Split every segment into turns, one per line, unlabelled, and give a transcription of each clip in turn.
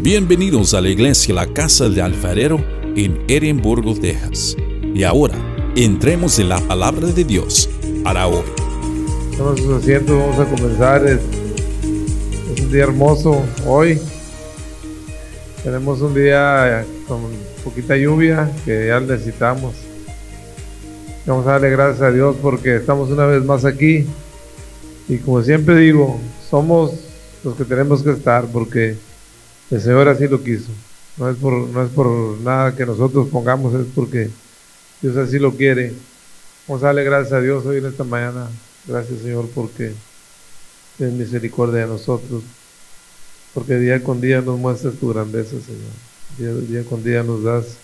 Bienvenidos a la iglesia La Casa del Alfarero en Edimburgo, Texas. Y ahora, entremos en la palabra de Dios para hoy.
Estamos haciendo, vamos a comenzar. Es, es un día hermoso hoy. Tenemos un día con poquita lluvia que ya necesitamos. Vamos a darle gracias a Dios porque estamos una vez más aquí. Y como siempre digo, somos los que tenemos que estar porque el Señor así lo quiso. No es por, no es por nada que nosotros pongamos, es porque Dios así lo quiere. Vamos a darle gracias a Dios hoy en esta mañana. Gracias Señor porque tienes misericordia de nosotros. Porque día con día nos muestras tu grandeza, Señor. Día, día con día nos das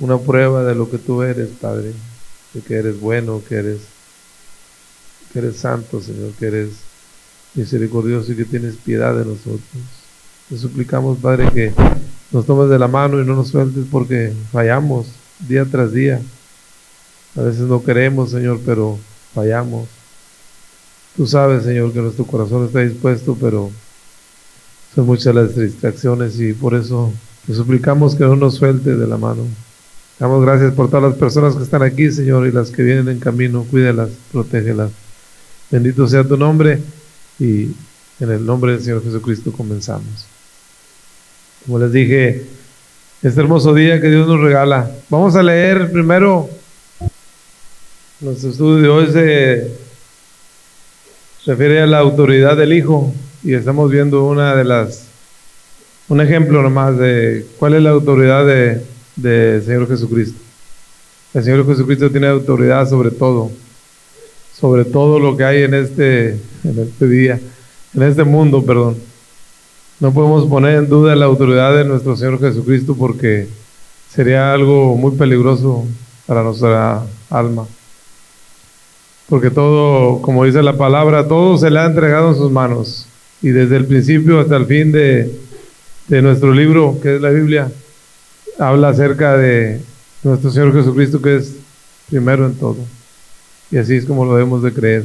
una prueba de lo que tú eres, Padre. De que eres bueno, que eres, que eres santo, Señor, que eres misericordioso y que tienes piedad de nosotros. Te suplicamos, Padre, que nos tomes de la mano y no nos sueltes porque fallamos día tras día. A veces no queremos, Señor, pero fallamos. Tú sabes, Señor, que nuestro corazón está dispuesto, pero son muchas las distracciones y por eso te suplicamos que no nos suelte de la mano. Damos gracias por todas las personas que están aquí, Señor, y las que vienen en camino. Cuídelas, protégelas. Bendito sea tu nombre y en el nombre del Señor Jesucristo comenzamos. Como les dije, este hermoso día que Dios nos regala. Vamos a leer primero, nuestro estudio de hoy se refiere a la autoridad del Hijo y estamos viendo una de las, un ejemplo nomás de cuál es la autoridad de, de Señor Jesucristo. El Señor Jesucristo tiene autoridad sobre todo, sobre todo lo que hay en este, en este día, en este mundo, perdón. No podemos poner en duda la autoridad de nuestro Señor Jesucristo porque sería algo muy peligroso para nuestra alma. Porque todo, como dice la palabra, todo se le ha entregado en sus manos. Y desde el principio hasta el fin de, de nuestro libro, que es la Biblia, habla acerca de nuestro Señor Jesucristo, que es primero en todo. Y así es como lo debemos de creer.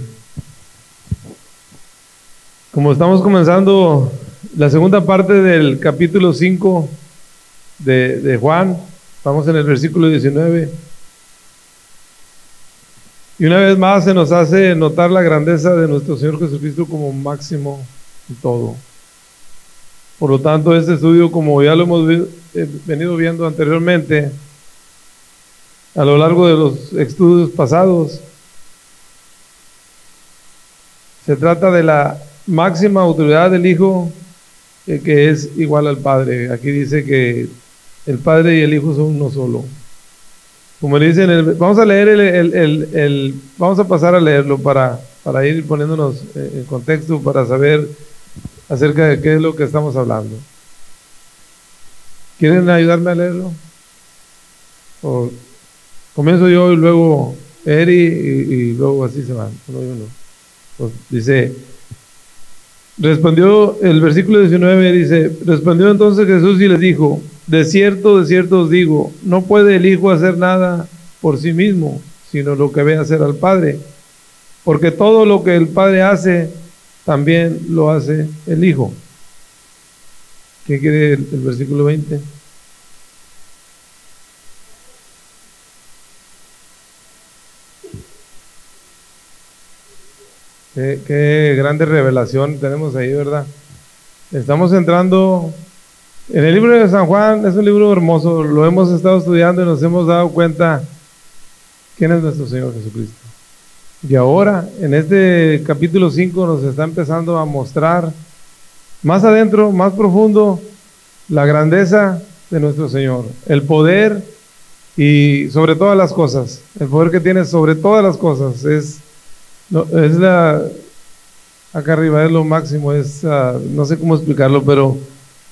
Como estamos comenzando la segunda parte del capítulo 5 de, de, Juan, vamos en el versículo 19. Y una vez más se nos hace notar la grandeza de nuestro Señor Jesucristo como máximo en todo. Por lo tanto, este estudio, como ya lo hemos venido viendo anteriormente, a lo largo de los estudios pasados, se trata de la máxima autoridad del Hijo que es igual al Padre. Aquí dice que el Padre y el Hijo son uno solo. Como le dicen, vamos a leer el, el, el, vamos a pasar a leerlo para, para ir poniéndonos en contexto, para saber acerca de qué es lo que estamos hablando. ¿Quieren ayudarme a leerlo? Comienzo yo y luego Eri y, luego así se van. Uno uno. Pues dice, Respondió el versículo 19, dice, respondió entonces Jesús y les dijo, de cierto, de cierto os digo, no puede el Hijo hacer nada por sí mismo, sino lo que ve hacer al Padre. Porque todo lo que el Padre hace, también lo hace el Hijo. ¿Qué quiere el, el versículo 20? Qué, grande revelación tenemos ahí, ¿verdad? Estamos entrando en el libro de San Juan, es un libro hermoso, lo hemos estado estudiando y nos hemos dado cuenta quién es nuestro Señor Jesucristo. Y ahora, en este capítulo 5, nos está empezando a mostrar más adentro, más profundo, la grandeza de nuestro Señor, el poder y sobre todas las cosas, el poder que tiene sobre todas las cosas es no, es la, acá arriba es lo máximo, es, uh, no sé cómo explicarlo, pero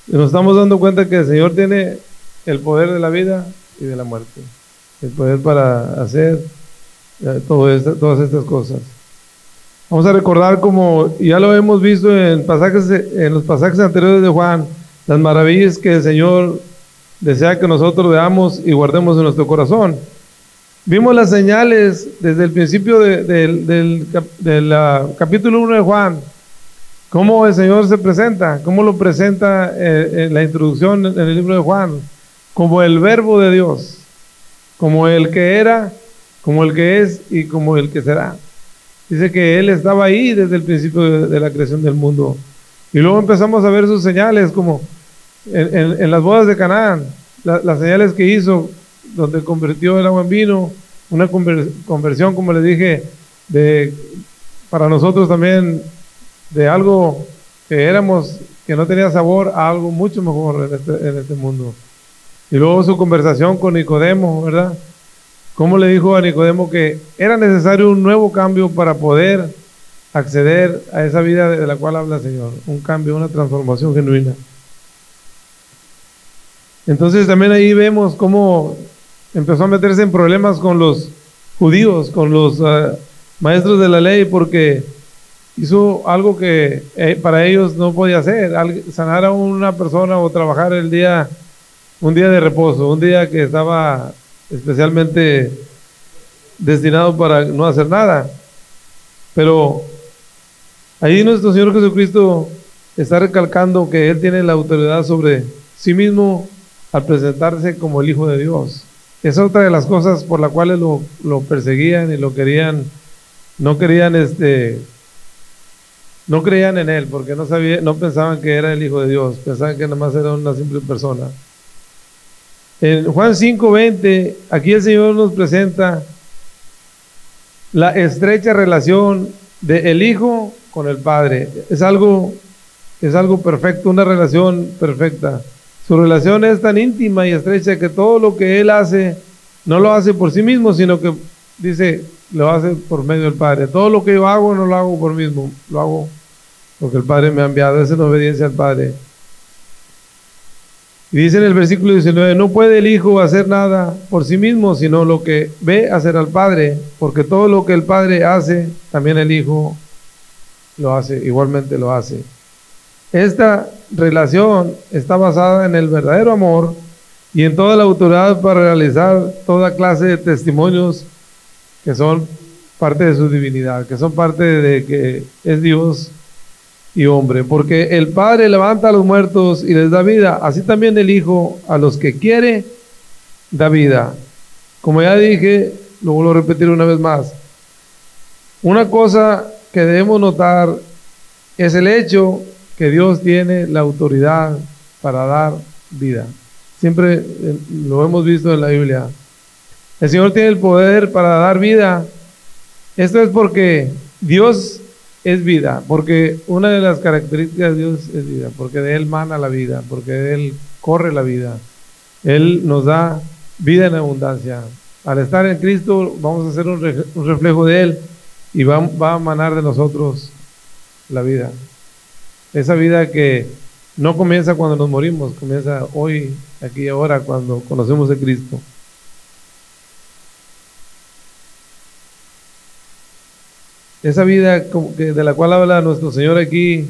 nos estamos dando cuenta que el Señor tiene el poder de la vida y de la muerte, el poder para hacer todo esta, todas estas cosas. Vamos a recordar como ya lo hemos visto en, pasajes, en los pasajes anteriores de Juan, las maravillas que el Señor desea que nosotros veamos y guardemos en nuestro corazón. Vimos las señales desde el principio de, de, del, del capítulo 1 de Juan, ¿Cómo el Señor se presenta? ¿Cómo lo presenta eh, en la introducción en el libro de Juan? Como el verbo de Dios, como el que era, como el que es y como el que será. Dice que Él estaba ahí desde el principio de, la creación del mundo. Y luego empezamos a ver sus señales, como en, las bodas de Canaán, las señales que hizo, donde convirtió el agua en vino, una conversión, como le dije, de, para nosotros también de algo que éramos, que no tenía sabor, a algo mucho mejor en este, este mundo. Y luego su conversación con Nicodemo, ¿verdad? ¿Cómo le dijo a Nicodemo que era necesario un nuevo cambio para poder acceder a esa vida de la cual habla el Señor? Un cambio, una transformación genuina. Entonces también ahí vemos cómo empezó a meterse en problemas con los judíos, con los ah, maestros de la ley, porque hizo algo que eh, para ellos no podía hacer, sanar a una persona o trabajar el día, un día de reposo, un día que estaba especialmente destinado para no hacer nada. Pero ahí nuestro Señor Jesucristo está recalcando que Él tiene la autoridad sobre sí mismo al presentarse como el Hijo de Dios. Es otra de las cosas por las cuales lo, lo perseguían y lo querían, no querían este no creían en él porque no sabían, no pensaban que era el Hijo de Dios, pensaban que nada más era una simple persona. En Juan 5:20, aquí el Señor nos presenta la estrecha relación del el Hijo con el Padre. Es algo, es algo perfecto, una relación perfecta. Su relación es tan íntima y estrecha que todo lo que Él hace, no lo hace por sí mismo, sino que dice, lo hace por medio del Padre. Todo lo que yo hago no lo hago por mí mismo, lo hago porque el Padre me ha enviado, es en obediencia al Padre. Y dice en el versículo 19, no puede el Hijo hacer nada por sí mismo, sino lo que ve hacer al Padre, porque todo lo que el Padre hace, también el Hijo lo hace, igualmente lo hace. Esta relación está basada en el verdadero amor y en toda la autoridad para realizar toda clase de testimonios que son parte de su divinidad, que son parte de que es Dios y hombre, porque el Padre levanta a los muertos y les da vida, así también el Hijo a los que quiere da vida. Como ya dije, lo vuelvo a repetir una vez más, una cosa que debemos notar es el hecho que Dios tiene la autoridad para dar vida. Siempre eh, lo hemos visto en la Biblia. El Señor tiene el poder para dar vida. Esto es porque Dios es vida, porque una de las características de Dios es vida, porque de Él mana la vida, porque de Él corre la vida. Él nos da vida en abundancia. Al estar en Cristo vamos a ser un, reflejo de Él y va, va a manar de nosotros la vida. Esa vida que no comienza cuando nos morimos, comienza hoy, aquí y ahora, cuando conocemos a Cristo. Esa vida de la cual habla nuestro Señor aquí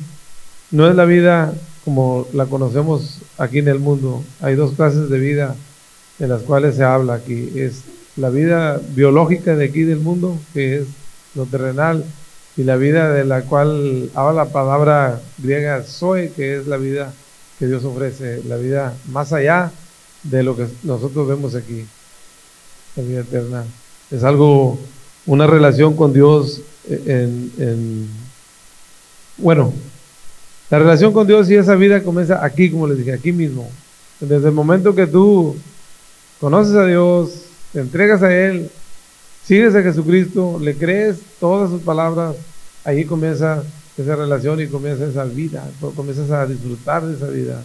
no es la vida como la conocemos aquí en el mundo. Hay dos clases de vida de las cuales se habla aquí. Es la vida biológica de aquí del mundo, que es lo terrenal, y la vida de la cual habla la palabra griega zoe, que es la vida que Dios ofrece, la vida más allá de lo que nosotros vemos aquí, la vida eterna. Es algo, una relación con Dios en, bueno, la relación con Dios y esa vida comienza aquí, como les dije, aquí mismo. Desde el momento que tú conoces a Dios, te entregas a Él, sigues a Jesucristo, le crees todas sus palabras, ahí comienza esa relación y comienza esa vida, comienzas a disfrutar de esa vida.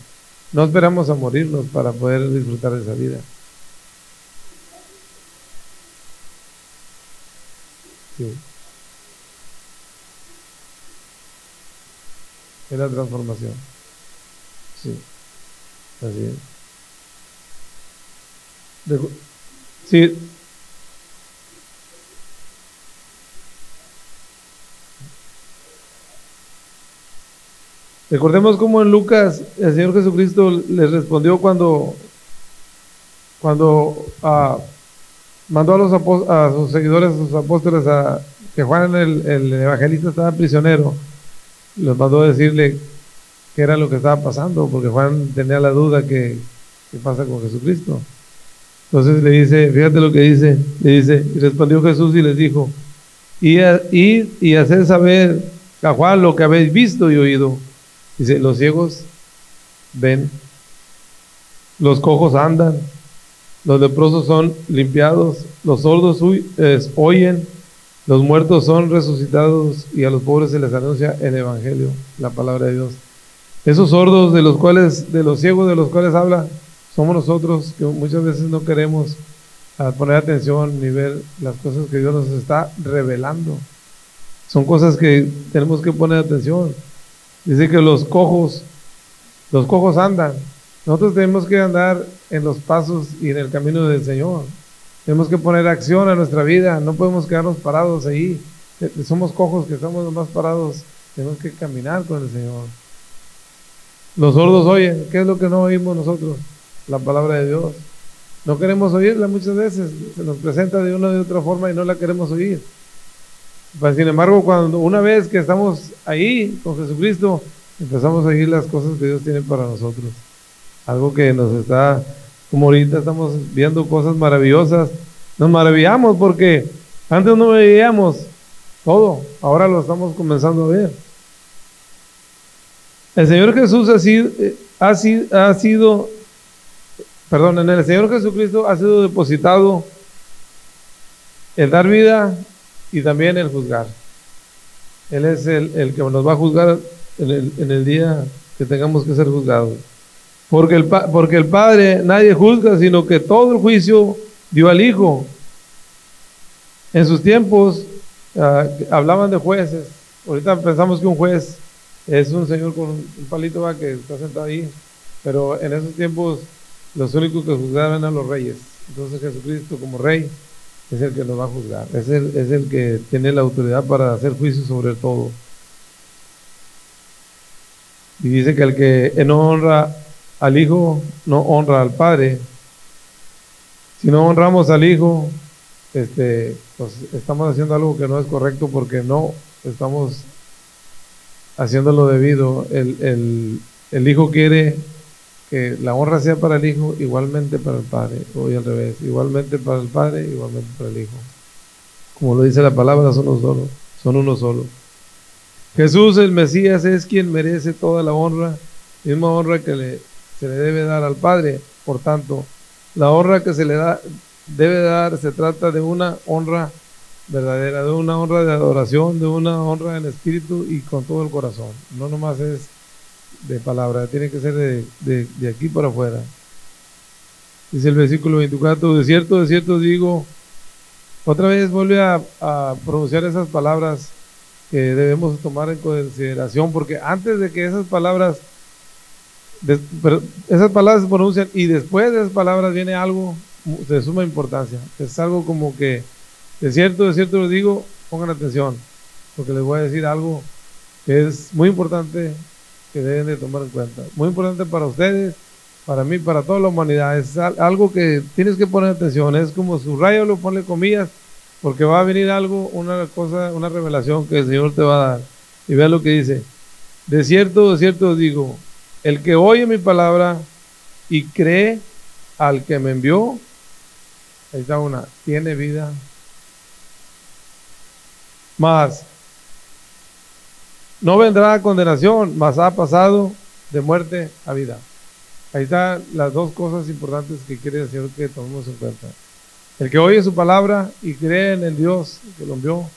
No esperamos a morirnos para poder disfrutar de esa vida. Sí. es la transformación. Sí, así es. sí. Recordemos cómo en Lucas el Señor Jesucristo les respondió cuando, cuando ah, mandó a, los a sus seguidores, a sus apóstoles, a que Juan el, el evangelista estaba prisionero los mandó a decirle qué era lo que estaba pasando, porque Juan tenía la duda que qué pasa con Jesucristo. Entonces le dice, fíjate lo que dice, le dice, y respondió Jesús y les dijo, y, y hacer saber a Juan lo que habéis visto y oído. Dice, los ciegos ven, los cojos andan, los leprosos son limpiados, los sordos oyen, los muertos son resucitados y a los pobres se les anuncia el Evangelio, la palabra de Dios. Esos sordos de los cuales, de los ciegos de los cuales habla, somos nosotros que muchas veces no queremos poner atención ni ver las cosas que Dios nos está revelando. Son cosas que tenemos que poner atención. Dice que los cojos, los cojos andan. Nosotros tenemos que andar en los pasos y en el camino del Señor. Tenemos que poner acción a nuestra vida. No podemos quedarnos parados ahí. Somos cojos que estamos más parados. Tenemos que caminar con el Señor. Los sordos oyen. ¿Qué es lo que no oímos nosotros? La palabra de Dios. No queremos oírla muchas veces. Se nos presenta de una u otra forma y no la queremos oír. Pues, sin embargo, cuando una vez que estamos ahí con Jesucristo, empezamos a oír las cosas que Dios tiene para nosotros. Algo que nos está, como ahorita estamos viendo cosas maravillosas, nos maravillamos porque antes no veíamos todo, ahora lo estamos comenzando a ver. El Señor Jesús ha sido, ha sido, ha sido perdón, en el Señor Jesucristo ha sido depositado el dar vida y también el juzgar. Él es el, el que nos va a juzgar en el, en el, día que tengamos que ser juzgados. Porque el, porque el Padre nadie juzga, sino que todo el juicio dio al Hijo. En sus tiempos uh, hablaban de jueces. Ahorita pensamos que un juez es un señor con un palito va que está sentado ahí. Pero en esos tiempos los únicos que juzgaban eran los reyes. Entonces Jesucristo como rey es el que nos va a juzgar, es el, es el que tiene la autoridad para hacer juicio sobre todo. Y dice que el que no honra al Hijo, no honra al Padre. Si no honramos al Hijo, este, pues estamos haciendo algo que no es correcto porque no estamos haciendo lo debido. El, el, el Hijo quiere que la honra sea para el Hijo, igualmente para el Padre, hoy al revés, igualmente para el Padre, igualmente para el Hijo. Como lo dice la palabra, son uno solo, son uno solo. Jesús el Mesías es quien merece toda la honra, misma honra que se le debe dar al Padre. Por tanto, la honra que se le da, debe dar se trata de una honra verdadera, de una honra de adoración, de una honra en espíritu y con todo el corazón. No nomás es de palabra, tiene que ser de, de, aquí para afuera. Dice el versículo 24, de cierto, de cierto digo, otra vez vuelve a, pronunciar esas palabras que debemos tomar en consideración, porque antes de que esas palabras, esas palabras se pronuncian y después de esas palabras viene algo de suma importancia. Es algo como que, de cierto, de cierto lo digo, pongan atención, porque les voy a decir algo que es muy importante que deben de tomar en cuenta. Muy importante para ustedes, para mí, para toda la humanidad. Es algo que tienes que poner atención. Es como su rayo lo pone comillas, porque va a venir algo, una cosa, una revelación que el Señor te va a dar. Y vea lo que dice. De cierto, de cierto digo, el que oye mi palabra y cree al que me envió, ahí está una, tiene vida. Más, no vendrá condenación, mas ha pasado de muerte a vida. Ahí están las dos cosas importantes que quiere decir que tomemos en cuenta. El que oye su palabra y cree en el Dios que lo envió,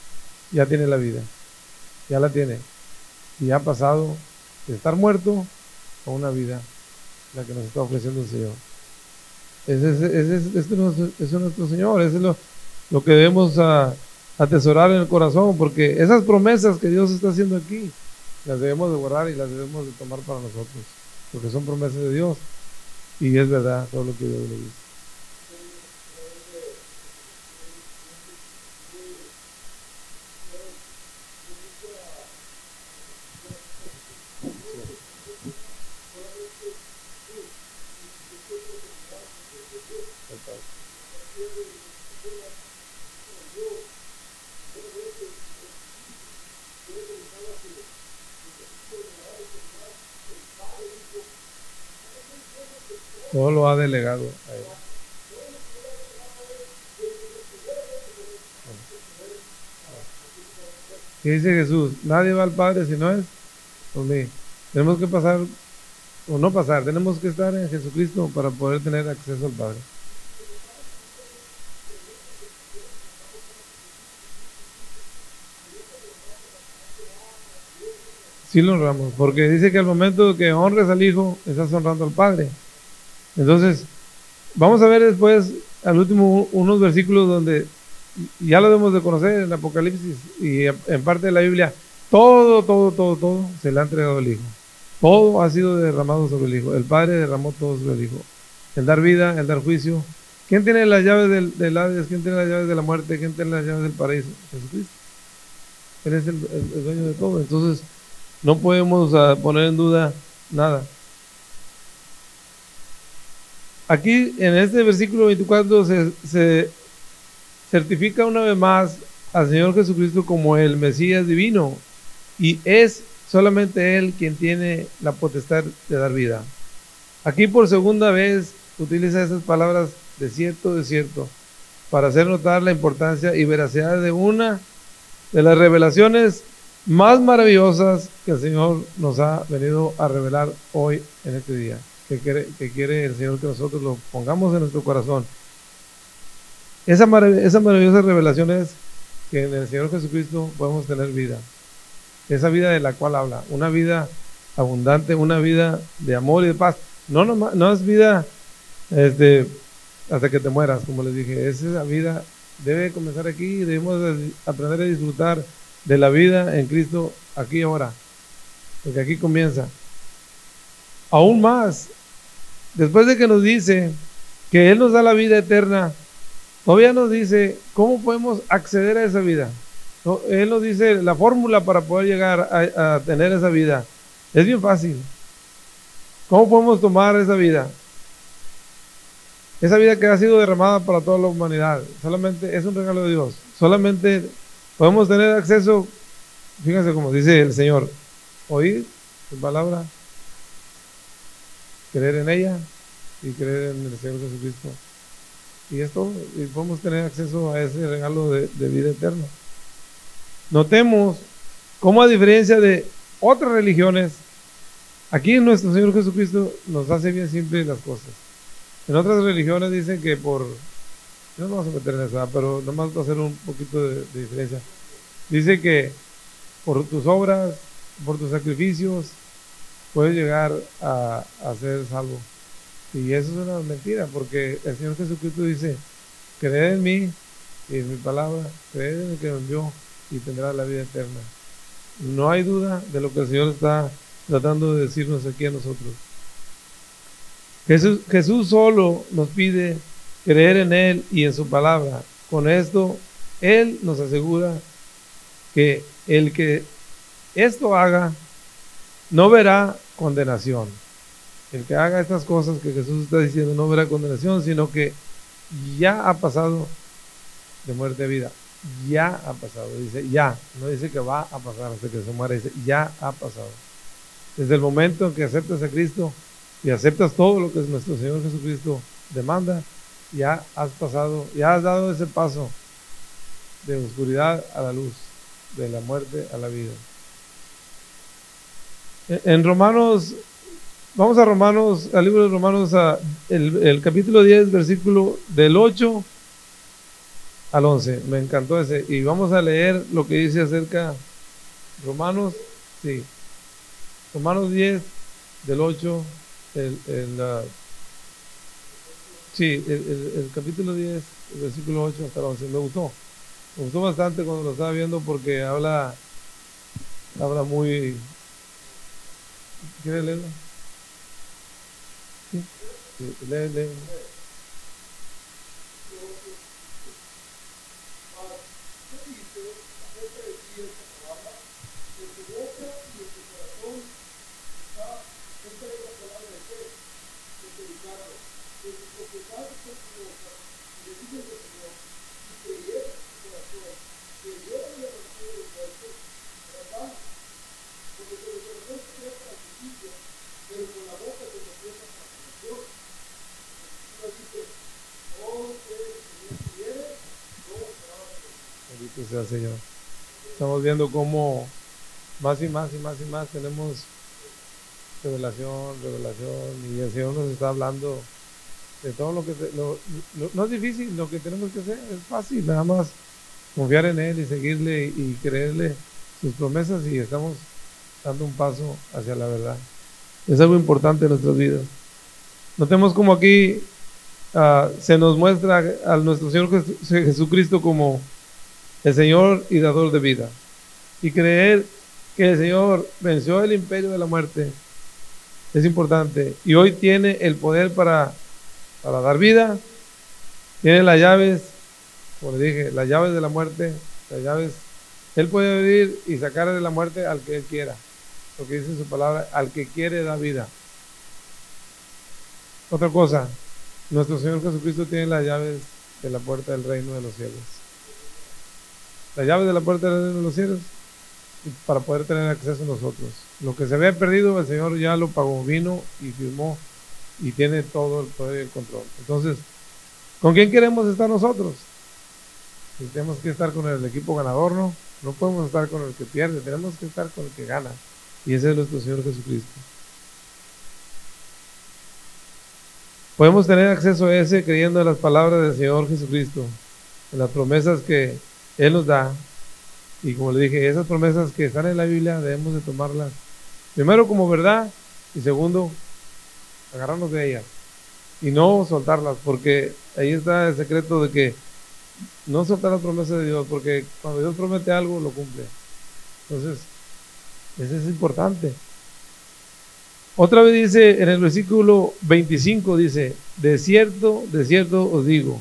ya tiene la vida. Ya la tiene. Y ha pasado de estar muerto a una vida, la que nos está ofreciendo el Señor. Ese, es, este es nuestro Señor, ese es lo, lo que debemos a, atesorar en el corazón, porque esas promesas que Dios está haciendo aquí, las debemos de guardar y las debemos de tomar para nosotros, porque son promesas de Dios y es verdad todo lo que Dios le dice. Thank you. Todo lo ha delegado a él. ¿Qué dice Jesús? Nadie va al Padre si no es por mí. Tenemos que pasar, o no pasar, tenemos que estar en Jesucristo para poder tener acceso al Padre. Sí lo honramos, porque dice que al momento que honres al Hijo, estás honrando al Padre. Entonces, vamos a ver después, al último, unos versículos donde ya lo debemos de conocer en Apocalipsis y en parte de la Biblia, todo, todo, todo, todo se le ha entregado al Hijo. Todo ha sido derramado sobre el Hijo. El Padre derramó todo sobre el Hijo. El dar vida, el dar juicio. ¿Quién tiene las llaves del, del Hades? ¿Quién tiene las llaves de la muerte? ¿Quién tiene las llaves del paraíso? Jesucristo. Él es el, dueño de todo. Entonces, no podemos poner en duda nada. Aquí en este versículo 24 se, se certifica una vez más al Señor Jesucristo como el Mesías divino y es solamente Él quien tiene la potestad de dar vida. Aquí por segunda vez utiliza esas palabras de cierto, de cierto, para hacer notar la importancia y veracidad de una de las revelaciones más maravillosas que el Señor nos ha venido a revelar hoy en este día, que quiere, que quiere el Señor que nosotros lo pongamos en nuestro corazón esa, esa maravillosa revelación que en el Señor Jesucristo podemos tener vida. Esa vida de la cual habla, una vida abundante, una vida de amor y de paz. No, no, no es vida este, hasta que te mueras, como les dije. Esa vida debe comenzar aquí. Debemos aprender a disfrutar de la vida en Cristo aquí y ahora. Porque aquí comienza. Aún más, después de que nos dice que Él nos da la vida eterna, Todavía nos dice cómo podemos acceder a esa vida. Él nos dice la fórmula para poder llegar a, tener esa vida. Es bien fácil. ¿Cómo podemos tomar esa vida? Esa vida que ha sido derramada para toda la humanidad. Solamente es un regalo de Dios. Solamente podemos tener acceso, fíjense como dice el Señor, oír su palabra, creer en ella y creer en el Señor Jesucristo y esto y podemos tener acceso a ese regalo de, vida eterna. Notemos cómo a diferencia de otras religiones, aquí nuestro Señor Jesucristo nos hace bien simple las cosas. En otras religiones dicen que por, no nos vamos a meter en eso, pero nomás va a hacer un poquito de, diferencia. Dice que por tus obras, por tus sacrificios, puedes llegar a, ser salvo. Y eso es una mentira, porque el Señor Jesucristo dice, creed en mí y en mi palabra, creed en el que me envió y tendrá la vida eterna. No hay duda de lo que el Señor está tratando de decirnos aquí a nosotros. Jesús, Jesús solo nos pide creer en Él y en su palabra. Con esto, Él nos asegura que el que esto haga no verá condenación el que haga estas cosas que Jesús está diciendo no verá condenación, sino que ya ha pasado de muerte a vida. Ya ha pasado, dice ya, no dice que va a pasar hasta que se muera, dice ya ha pasado. Desde el momento en que aceptas a Cristo y aceptas todo lo que nuestro Señor Jesucristo demanda, ya has pasado, ya has dado ese paso de oscuridad a la luz, de la muerte a la vida. En Romanos Vamos a Romanos, al libro de Romanos, a el, capítulo 10, versículo del 8 al 11. Me encantó ese. Y vamos a leer lo que dice acerca Romanos, sí. Romanos 10, del 8, el, el sí, el, capítulo 10, el versículo 8 hasta el 11. Me gustó. Me gustó bastante cuando lo estaba viendo porque habla, habla muy... ¿Quiere leerlo? lee, lee. Sea Señor. Estamos viendo cómo más y más y más y más tenemos revelación, revelación, y el Señor nos está hablando de todo lo que... no es difícil, lo que tenemos que hacer es fácil, nada más confiar en Él y seguirle y creerle sus promesas y estamos dando un paso hacia la verdad. Es algo importante en nuestras vidas. Notemos como aquí ah, se nos muestra a nuestro Señor Jesucristo como el Señor y dador de vida. Y creer que el Señor venció el imperio de la muerte es importante. Y hoy tiene el poder para, para dar vida. Tiene las llaves, como le dije, las llaves de la muerte, las llaves. Él puede venir y sacar de la muerte al que Él quiera. Lo que dice su palabra, al que quiere da vida. Otra cosa, nuestro Señor Jesucristo tiene las llaves de la puerta del reino de los cielos. Las llaves de la puerta de los cielos para poder tener acceso a nosotros. Lo que se había perdido, el Señor ya lo pagó, vino y firmó y tiene todo el poder y el control. Entonces, ¿con quién queremos estar nosotros? Si tenemos que estar con el equipo ganador, ¿no? No podemos estar con el que pierde, tenemos que estar con el que gana. Y ese es nuestro Señor Jesucristo. Podemos tener acceso a ese creyendo en las palabras del Señor Jesucristo, en las promesas que Él nos da. Y como le dije, esas promesas que están en la Biblia debemos de tomarlas primero como verdad y segundo, agarrarnos de ellas y no soltarlas, porque ahí está el secreto de que no soltar las promesas de Dios, porque cuando Dios promete algo, lo cumple. Entonces, eso es importante. Otra vez dice en el versículo 25, dice, de cierto, de cierto os digo.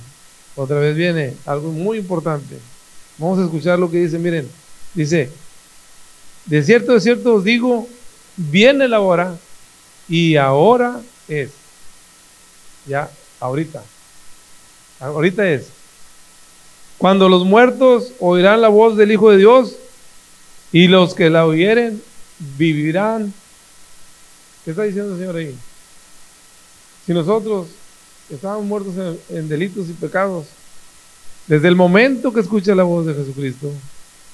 Otra vez viene algo muy importante. Vamos a escuchar lo que dice, miren, dice, de cierto, de cierto os digo, viene la hora y ahora es. Ya, ahorita. Ahorita es. Cuando los muertos oirán la voz del Hijo de Dios y los que la oyeren vivirán. ¿Qué está diciendo el Señor ahí? Si nosotros estábamos muertos en, delitos y pecados, desde el momento que escucha la voz de Jesucristo,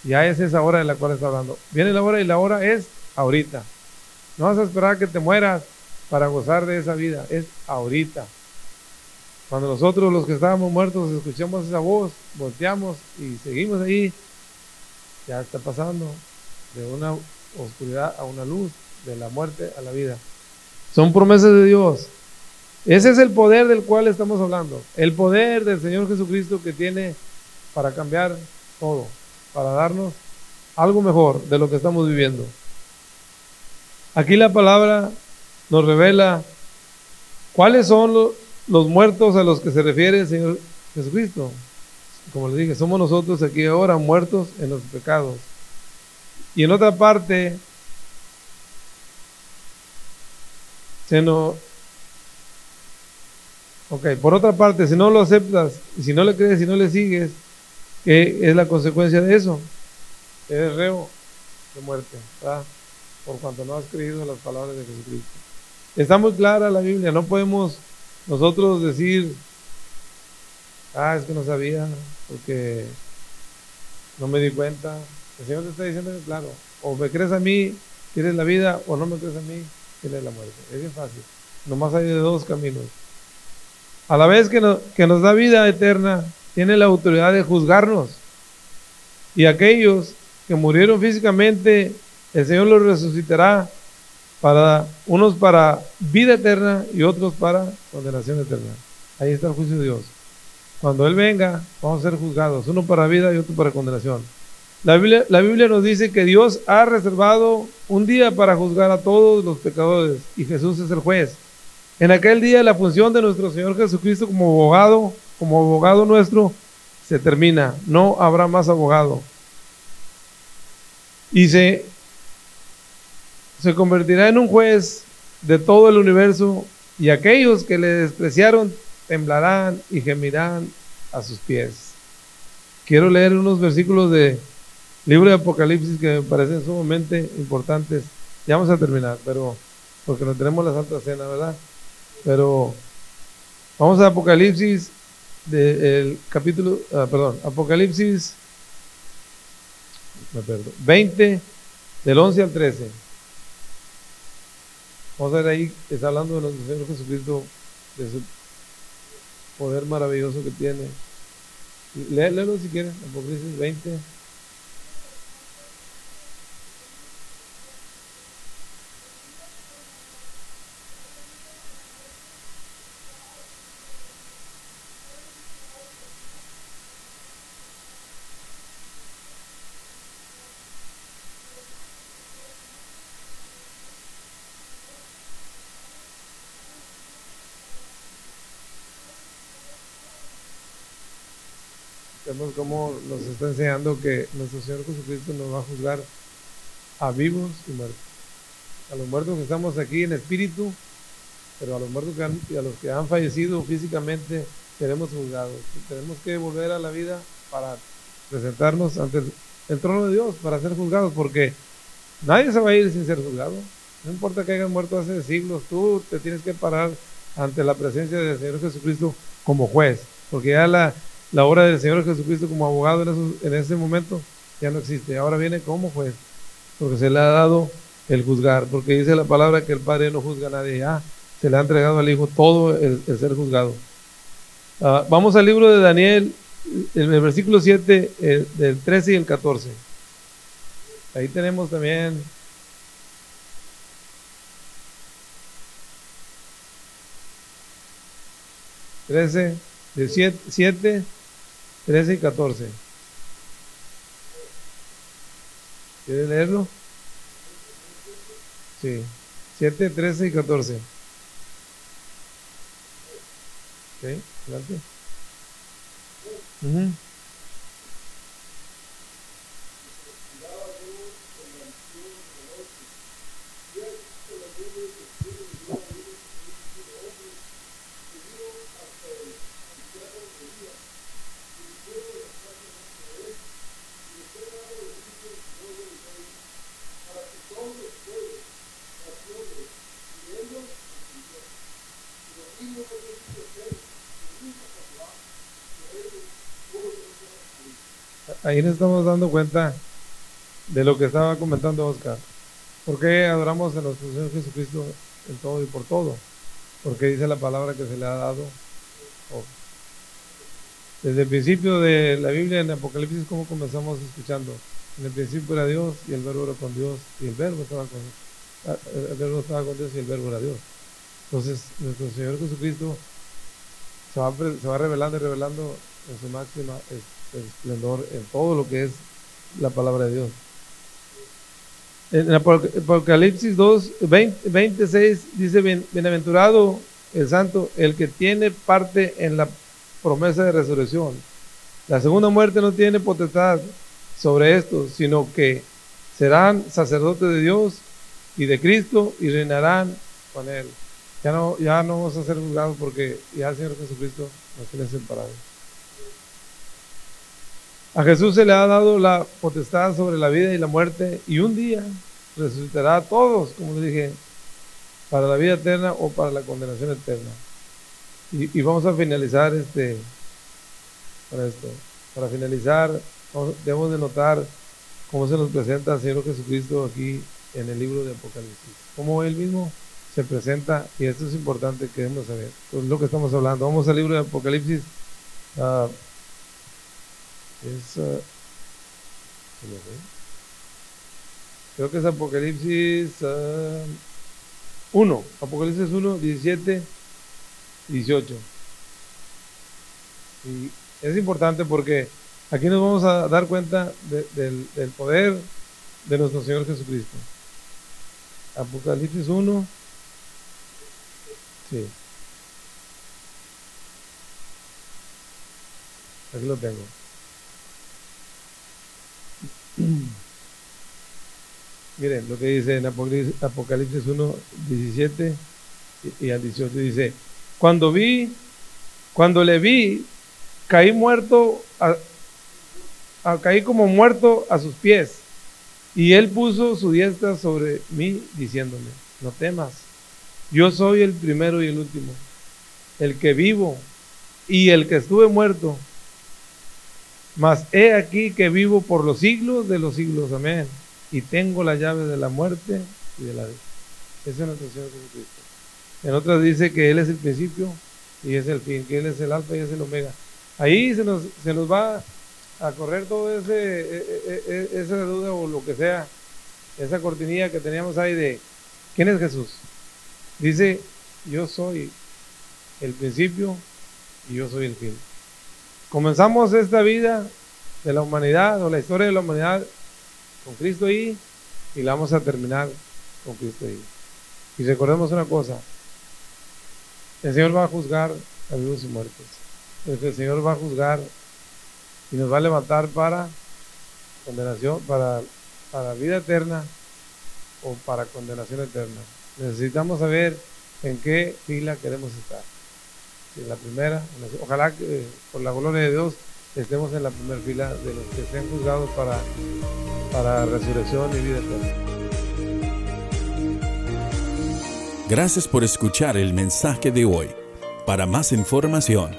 ya es esa hora de la cual está hablando. Viene la hora y la hora es ahorita. No vas a esperar que te mueras para gozar de esa vida, es ahorita. Cuando nosotros los que estábamos muertos escuchamos esa voz, volteamos y seguimos ahí, ya está pasando de una oscuridad a una luz, de la muerte a la vida. Son promesas de Dios. Ese es el poder del cual estamos hablando. El poder del Señor Jesucristo que tiene para cambiar todo, para darnos algo mejor de lo que estamos viviendo. Aquí la palabra nos revela cuáles son los, muertos a los que se refiere el Señor Jesucristo. Como les dije, somos nosotros aquí ahora muertos en los pecados. Y en otra parte, se nos... Ok, por otra parte, si no lo aceptas, si no le crees, si no le sigues, ¿qué es la consecuencia de eso? Eres reo de muerte, ¿verdad? Por cuanto no has creído en las palabras de Jesucristo. Está muy clara la Biblia, no podemos nosotros decir, ah, es que no sabía, porque no me di cuenta. El Señor te está diciendo claro, o me crees a mí, quieres la vida, o no me crees a mí, quieres la muerte. Es bien fácil. Nomás hay de dos caminos. A la vez que, nos da vida eterna, tiene la autoridad de juzgarnos. Y aquellos que murieron físicamente, el Señor los resucitará para unos para vida eterna y otros para condenación eterna. Ahí está el juicio de Dios. Cuando Él venga, vamos a ser juzgados, uno para vida y otro para condenación. La Biblia nos dice que Dios ha reservado un día para juzgar a todos los pecadores y Jesús es el juez. En aquel día la función de nuestro Señor Jesucristo como abogado, como abogado nuestro, se termina. No habrá más abogado. Y se se convertirá en un juez de todo el universo y aquellos que le despreciaron temblarán y gemirán a sus pies. Quiero leer unos versículos de libro de Apocalipsis que me parecen sumamente importantes. Ya vamos a terminar, pero porque no tenemos la Santa Cena, ¿verdad? Pero vamos a Apocalipsis del capítulo, ah, perdón, Apocalipsis me perdón, 20, del 11 al 13. Vamos a ver ahí, está hablando de nuestro Señor Jesucristo, de su poder maravilloso que tiene. Léelo si quieres, Apocalipsis 20. Vemos cómo nos está enseñando que nuestro Señor Jesucristo nos va a juzgar a vivos y muertos. A los muertos que estamos aquí en espíritu, pero a los muertos que y a los que han fallecido físicamente seremos juzgados. Tenemos que volver a la vida para presentarnos ante el, trono de Dios, para ser juzgados, porque nadie se va a ir sin ser juzgado. No importa que hayan muerto hace siglos, tú te tienes que parar ante la presencia del Señor Jesucristo como juez, porque ya la, la obra del Señor Jesucristo como abogado en, ese momento ya no existe. Ahora viene como juez, porque se le ha dado el juzgar, porque dice la palabra que el Padre no juzga a nadie, ya se le ha entregado al Hijo todo el, ser juzgado. Ah, vamos al libro de Daniel, en el versículo 7, del 13 y el 14. Ahí tenemos también 13, de 7 13 y 14. ¿Quieres leerlo? Sí. 7, 13 y 14. ¿Ok? Adelante. Uh ahí nos estamos dando cuenta de lo que estaba comentando Oscar. ¿Por qué adoramos a nuestro Señor Jesucristo en todo y por todo? Porque dice la palabra que se le ha dado. Desde el principio de la Biblia en Apocalipsis, como comenzamos escuchando? En el principio era Dios y el verbo era con Dios y el verbo estaba con, ah, el verbo estaba con Dios y el verbo era Dios. Entonces, nuestro Señor Jesucristo se va, se va revelando y revelando en su máxima esplendor en todo lo que es la palabra de Dios. En Apocalipsis 2, 26 dice, bienaventurado el santo, el que tiene parte en la promesa de resurrección. La segunda muerte no tiene potestad sobre esto, sino que serán sacerdotes de Dios y de Cristo y reinarán con él. Ya no, ya no vamos a ser juzgados porque ya el Señor Jesucristo nos tiene separado a Jesús se le ha dado la potestad sobre la vida y la muerte y un día resucitará a todos, como le dije, para la vida eterna o para la condenación eterna. Y, vamos a finalizar este, para esto. Para finalizar, debemos de notar cómo se nos presenta el Señor Jesucristo aquí en el libro de Apocalipsis. Cómo Él mismo se presenta, y esto es importante que debemos saber. Es lo que estamos hablando. Vamos al libro de Apocalipsis. Uh, es, uh, creo que es Apocalipsis 1, uh, Apocalipsis 1, 17, 18. Y es importante porque aquí nos vamos a dar cuenta del, del poder de nuestro Señor Jesucristo. Apocalipsis 1, sí. Aquí lo tengo. Miren lo que dice en Apocalipsis 1, 17 y, al 18 dice, cuando vi, cuando le vi, caí muerto, caí como muerto a sus pies. Y él puso su diestra sobre mí diciéndome, no temas, yo soy el primero y el último, el que vivo y el que estuve muerto Mas he aquí que vivo por los siglos de los siglos. Amén. Y tengo la llave de la muerte y de la vida. Ese es nuestro Señor Jesucristo. En otras dice que Él es el principio y es el fin, que Él es el alfa y es el omega. Ahí se nos, se nos va a correr todo ese, e, e, e, esa duda o lo que sea, esa cortinilla que teníamos ahí de ¿quién es Jesús? Dice, yo soy el principio y yo soy el fin. Comenzamos esta vida de la humanidad o la historia de la humanidad con Cristo ahí y la vamos a terminar con Cristo ahí. Y recordemos una cosa, el Señor va a juzgar a vivos y muertos. El Señor va a juzgar y nos va a levantar para condenación, para, para vida eterna o para condenación eterna. Necesitamos saber en qué fila queremos estar. En la primera, ojalá que por la gloria de Dios estemos en la primera fila de los que sean juzgados para, para resurrección y vida eterna.
Gracias por escuchar el mensaje de hoy. Para más información,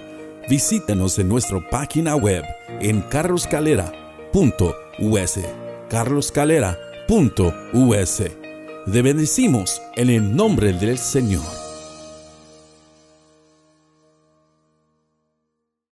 visítanos en nuestra página web en carloscalera.us. carloscalera.us. Te bendecimos en el nombre del Señor.